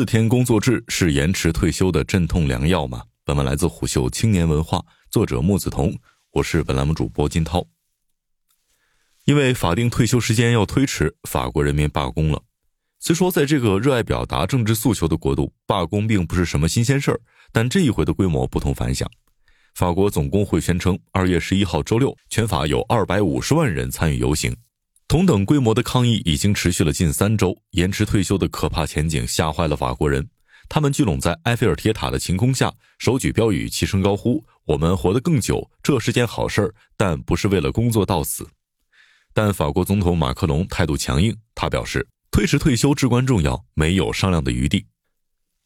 四天工作制是延迟退休的镇痛良药吗？本文来自虎嗅青年文化，作者木子彤，我是本栏目主播金涛。因为法定退休时间要推迟，法国人民罢工了。虽说在这个热爱表达政治诉求的国度，罢工并不是什么新鲜事儿，但这一回的规模不同凡响。法国总工会宣称，二月十一号周六，全法有二百五十万人参与游行。同等规模的抗议已经持续了近三周，延迟退休的可怕前景吓坏了法国人。他们聚拢在埃菲尔铁塔的晴空下，手举标语，齐声高呼：“我们活得更久，这是件好事儿，但不是为了工作到死。”但法国总统马克龙态度强硬，他表示推迟退休至关重要，没有商量的余地。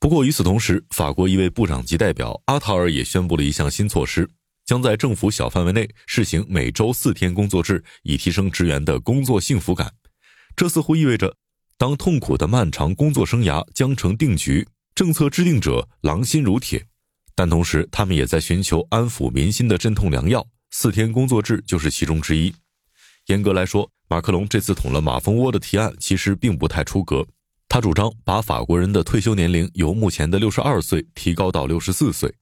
不过与此同时，法国一位部长级代表阿塔尔也宣布了一项新措施。将在政府小范围内试行每周四天工作制，以提升职员的工作幸福感。这似乎意味着，当痛苦的漫长工作生涯将成定局，政策制定者狼心如铁。但同时，他们也在寻求安抚民心的镇痛良药。四天工作制就是其中之一。严格来说，马克龙这次捅了马蜂窝的提案其实并不太出格。他主张把法国人的退休年龄由目前的六十二岁提高到六十四岁。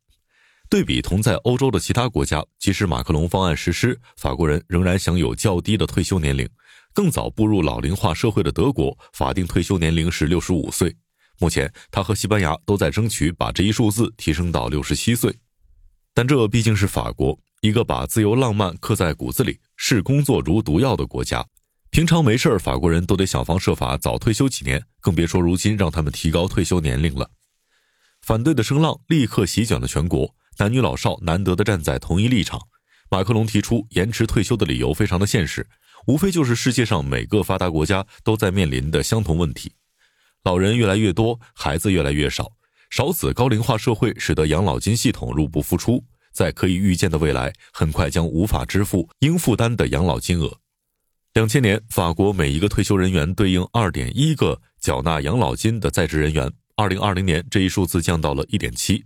对比同在欧洲的其他国家，即使马克龙方案实施，法国人仍然享有较低的退休年龄。更早步入老龄化社会的德国，法定退休年龄是六十五岁。目前，他和西班牙都在争取把这一数字提升到六十七岁。但这毕竟是法国，一个把自由浪漫刻在骨子里、视工作如毒药的国家。平常没事儿，法国人都得想方设法早退休几年，更别说如今让他们提高退休年龄了。反对的声浪立刻席卷了全国。男女老少难得的站在同一立场。马克龙提出延迟退休的理由非常的现实，无非就是世界上每个发达国家都在面临的相同问题：老人越来越多，孩子越来越少，少子高龄化社会使得养老金系统入不敷出，在可以预见的未来，很快将无法支付应负担的养老金额。两千年，法国每一个退休人员对应二点一个缴纳养老金的在职人员。二零二零年，这一数字降到了一点七。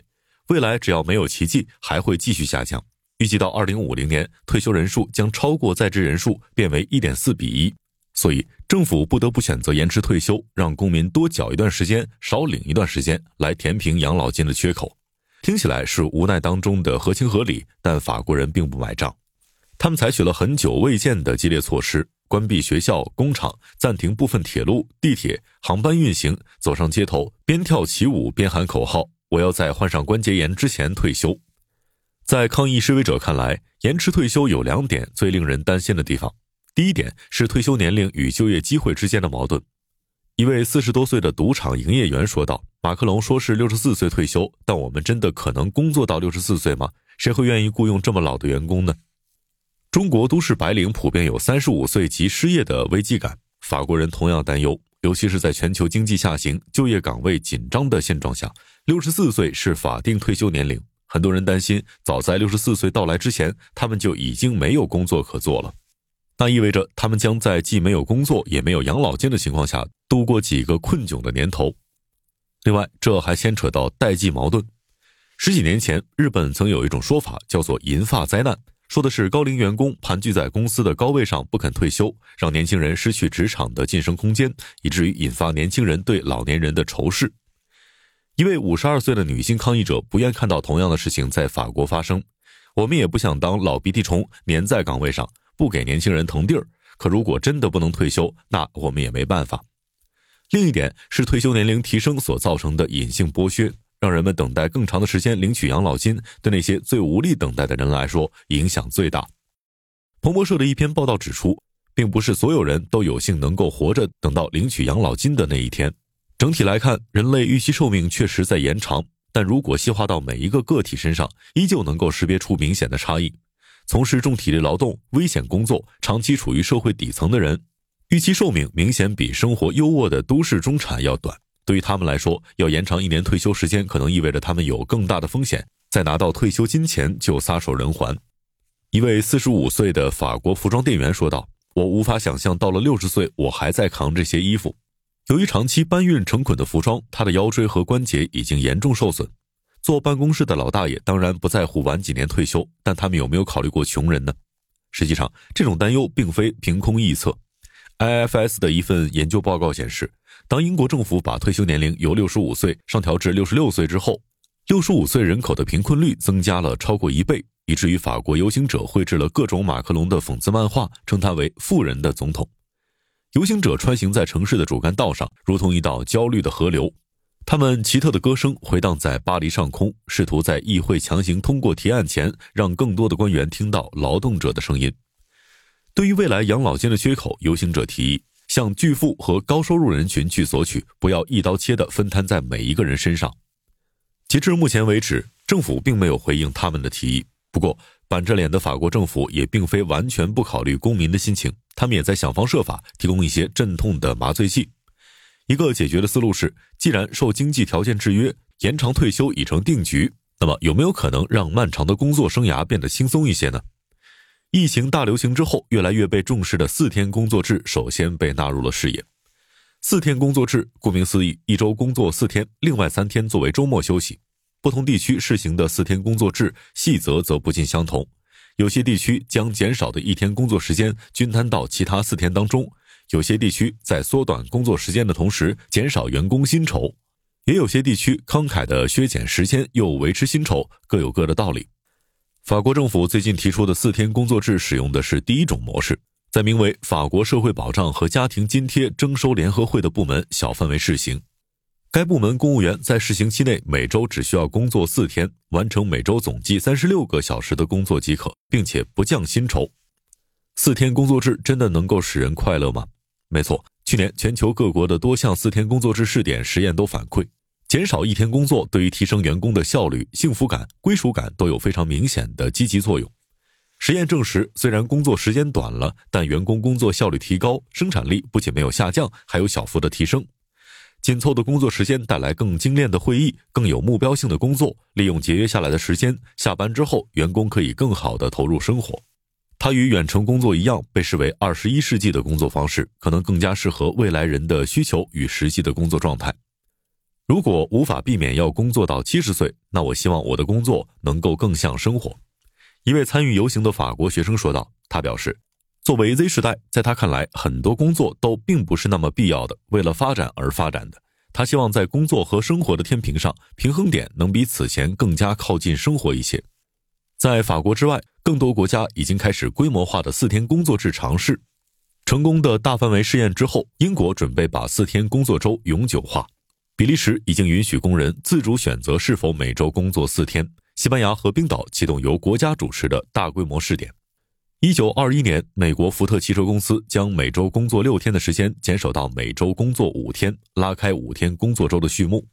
未来只要没有奇迹，还会继续下降。预计到二零五零年，退休人数将超过在职人数，变为一点四比一。所以，政府不得不选择延迟退休，让公民多缴一段时间，少领一段时间，来填平养老金的缺口。听起来是无奈当中的合情合理，但法国人并不买账。他们采取了很久未见的激烈措施：关闭学校、工厂，暂停部分铁路、地铁航班运行，走上街头，边跳起舞边喊口号。我要在患上关节炎之前退休。在抗议示威者看来，延迟退休有两点最令人担心的地方。第一点是退休年龄与就业机会之间的矛盾。一位四十多岁的赌场营业员说道：“马克龙说是六十四岁退休，但我们真的可能工作到六十四岁吗？谁会愿意雇佣这么老的员工呢？”中国都市白领普遍有三十五岁即失业的危机感，法国人同样担忧。尤其是在全球经济下行、就业岗位紧张的现状下，六十四岁是法定退休年龄。很多人担心，早在六十四岁到来之前，他们就已经没有工作可做了。那意味着他们将在既没有工作也没有养老金的情况下度过几个困窘的年头。另外，这还牵扯到代际矛盾。十几年前，日本曾有一种说法，叫做“银发灾难”。说的是高龄员工盘踞在公司的高位上不肯退休，让年轻人失去职场的晋升空间，以至于引发年轻人对老年人的仇视。一位五十二岁的女性抗议者不愿看到同样的事情在法国发生。我们也不想当老鼻涕虫，粘在岗位上不给年轻人腾地儿。可如果真的不能退休，那我们也没办法。另一点是退休年龄提升所造成的隐性剥削。让人们等待更长的时间领取养老金，对那些最无力等待的人来说影响最大。彭博社的一篇报道指出，并不是所有人都有幸能够活着等到领取养老金的那一天。整体来看，人类预期寿命确实在延长，但如果细化到每一个个体身上，依旧能够识别出明显的差异。从事重体力劳动、危险工作、长期处于社会底层的人，预期寿命明显比生活优渥的都市中产要短。对于他们来说，要延长一年退休时间，可能意味着他们有更大的风险，在拿到退休金前就撒手人寰。一位四十五岁的法国服装店员说道：“我无法想象到了六十岁，我还在扛这些衣服。由于长期搬运成捆的服装，他的腰椎和关节已经严重受损。坐办公室的老大爷当然不在乎晚几年退休，但他们有没有考虑过穷人呢？实际上，这种担忧并非凭空臆测。” IFS 的一份研究报告显示。当英国政府把退休年龄由六十五岁上调至六十六岁之后，六十五岁人口的贫困率增加了超过一倍，以至于法国游行者绘制了各种马克龙的讽刺漫画，称他为“富人的总统”。游行者穿行在城市的主干道上，如同一道焦虑的河流。他们奇特的歌声回荡在巴黎上空，试图在议会强行通过提案前，让更多的官员听到劳动者的声音。对于未来养老金的缺口，游行者提议。向巨富和高收入人群去索取，不要一刀切的分摊在每一个人身上。截至目前为止，政府并没有回应他们的提议。不过，板着脸的法国政府也并非完全不考虑公民的心情，他们也在想方设法提供一些镇痛的麻醉剂。一个解决的思路是，既然受经济条件制约，延长退休已成定局，那么有没有可能让漫长的工作生涯变得轻松一些呢？疫情大流行之后，越来越被重视的四天工作制首先被纳入了视野。四天工作制，顾名思义，一周工作四天，另外三天作为周末休息。不同地区试行的四天工作制细则则不尽相同，有些地区将减少的一天工作时间均摊到其他四天当中，有些地区在缩短工作时间的同时减少员工薪酬，也有些地区慷慨的削减时间又维持薪酬，各有各的道理。法国政府最近提出的四天工作制使用的是第一种模式，在名为“法国社会保障和家庭津贴征收联合会”的部门小范围试行。该部门公务员在试行期内每周只需要工作四天，完成每周总计三十六个小时的工作即可，并且不降薪酬。四天工作制真的能够使人快乐吗？没错，去年全球各国的多项四天工作制试点实验都反馈。减少一天工作对于提升员工的效率、幸福感、归属感都有非常明显的积极作用。实验证实，虽然工作时间短了，但员工工作效率提高，生产力不仅没有下降，还有小幅的提升。紧凑的工作时间带来更精炼的会议、更有目标性的工作。利用节约下来的时间，下班之后，员工可以更好的投入生活。它与远程工作一样，被视为二十一世纪的工作方式，可能更加适合未来人的需求与实际的工作状态。如果无法避免要工作到七十岁，那我希望我的工作能够更像生活。一位参与游行的法国学生说道：“他表示，作为 Z 时代，在他看来，很多工作都并不是那么必要的，为了发展而发展的。他希望在工作和生活的天平上，平衡点能比此前更加靠近生活一些。”在法国之外，更多国家已经开始规模化的四天工作制尝试。成功的大范围试验之后，英国准备把四天工作周永久化。比利时已经允许工人自主选择是否每周工作四天。西班牙和冰岛启动由国家主持的大规模试点。一九二一年，美国福特汽车公司将每周工作六天的时间减少到每周工作五天，拉开五天工作周的序幕。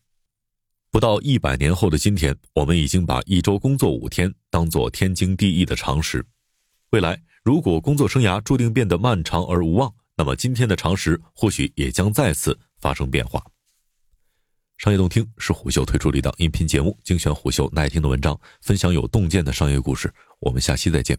不到一百年后的今天，我们已经把一周工作五天当做天经地义的常识。未来，如果工作生涯注定变得漫长而无望，那么今天的常识或许也将再次发生变化。商业洞听是虎嗅推出的一档音频节目，精选虎嗅耐听的文章，分享有洞见的商业故事。我们下期再见。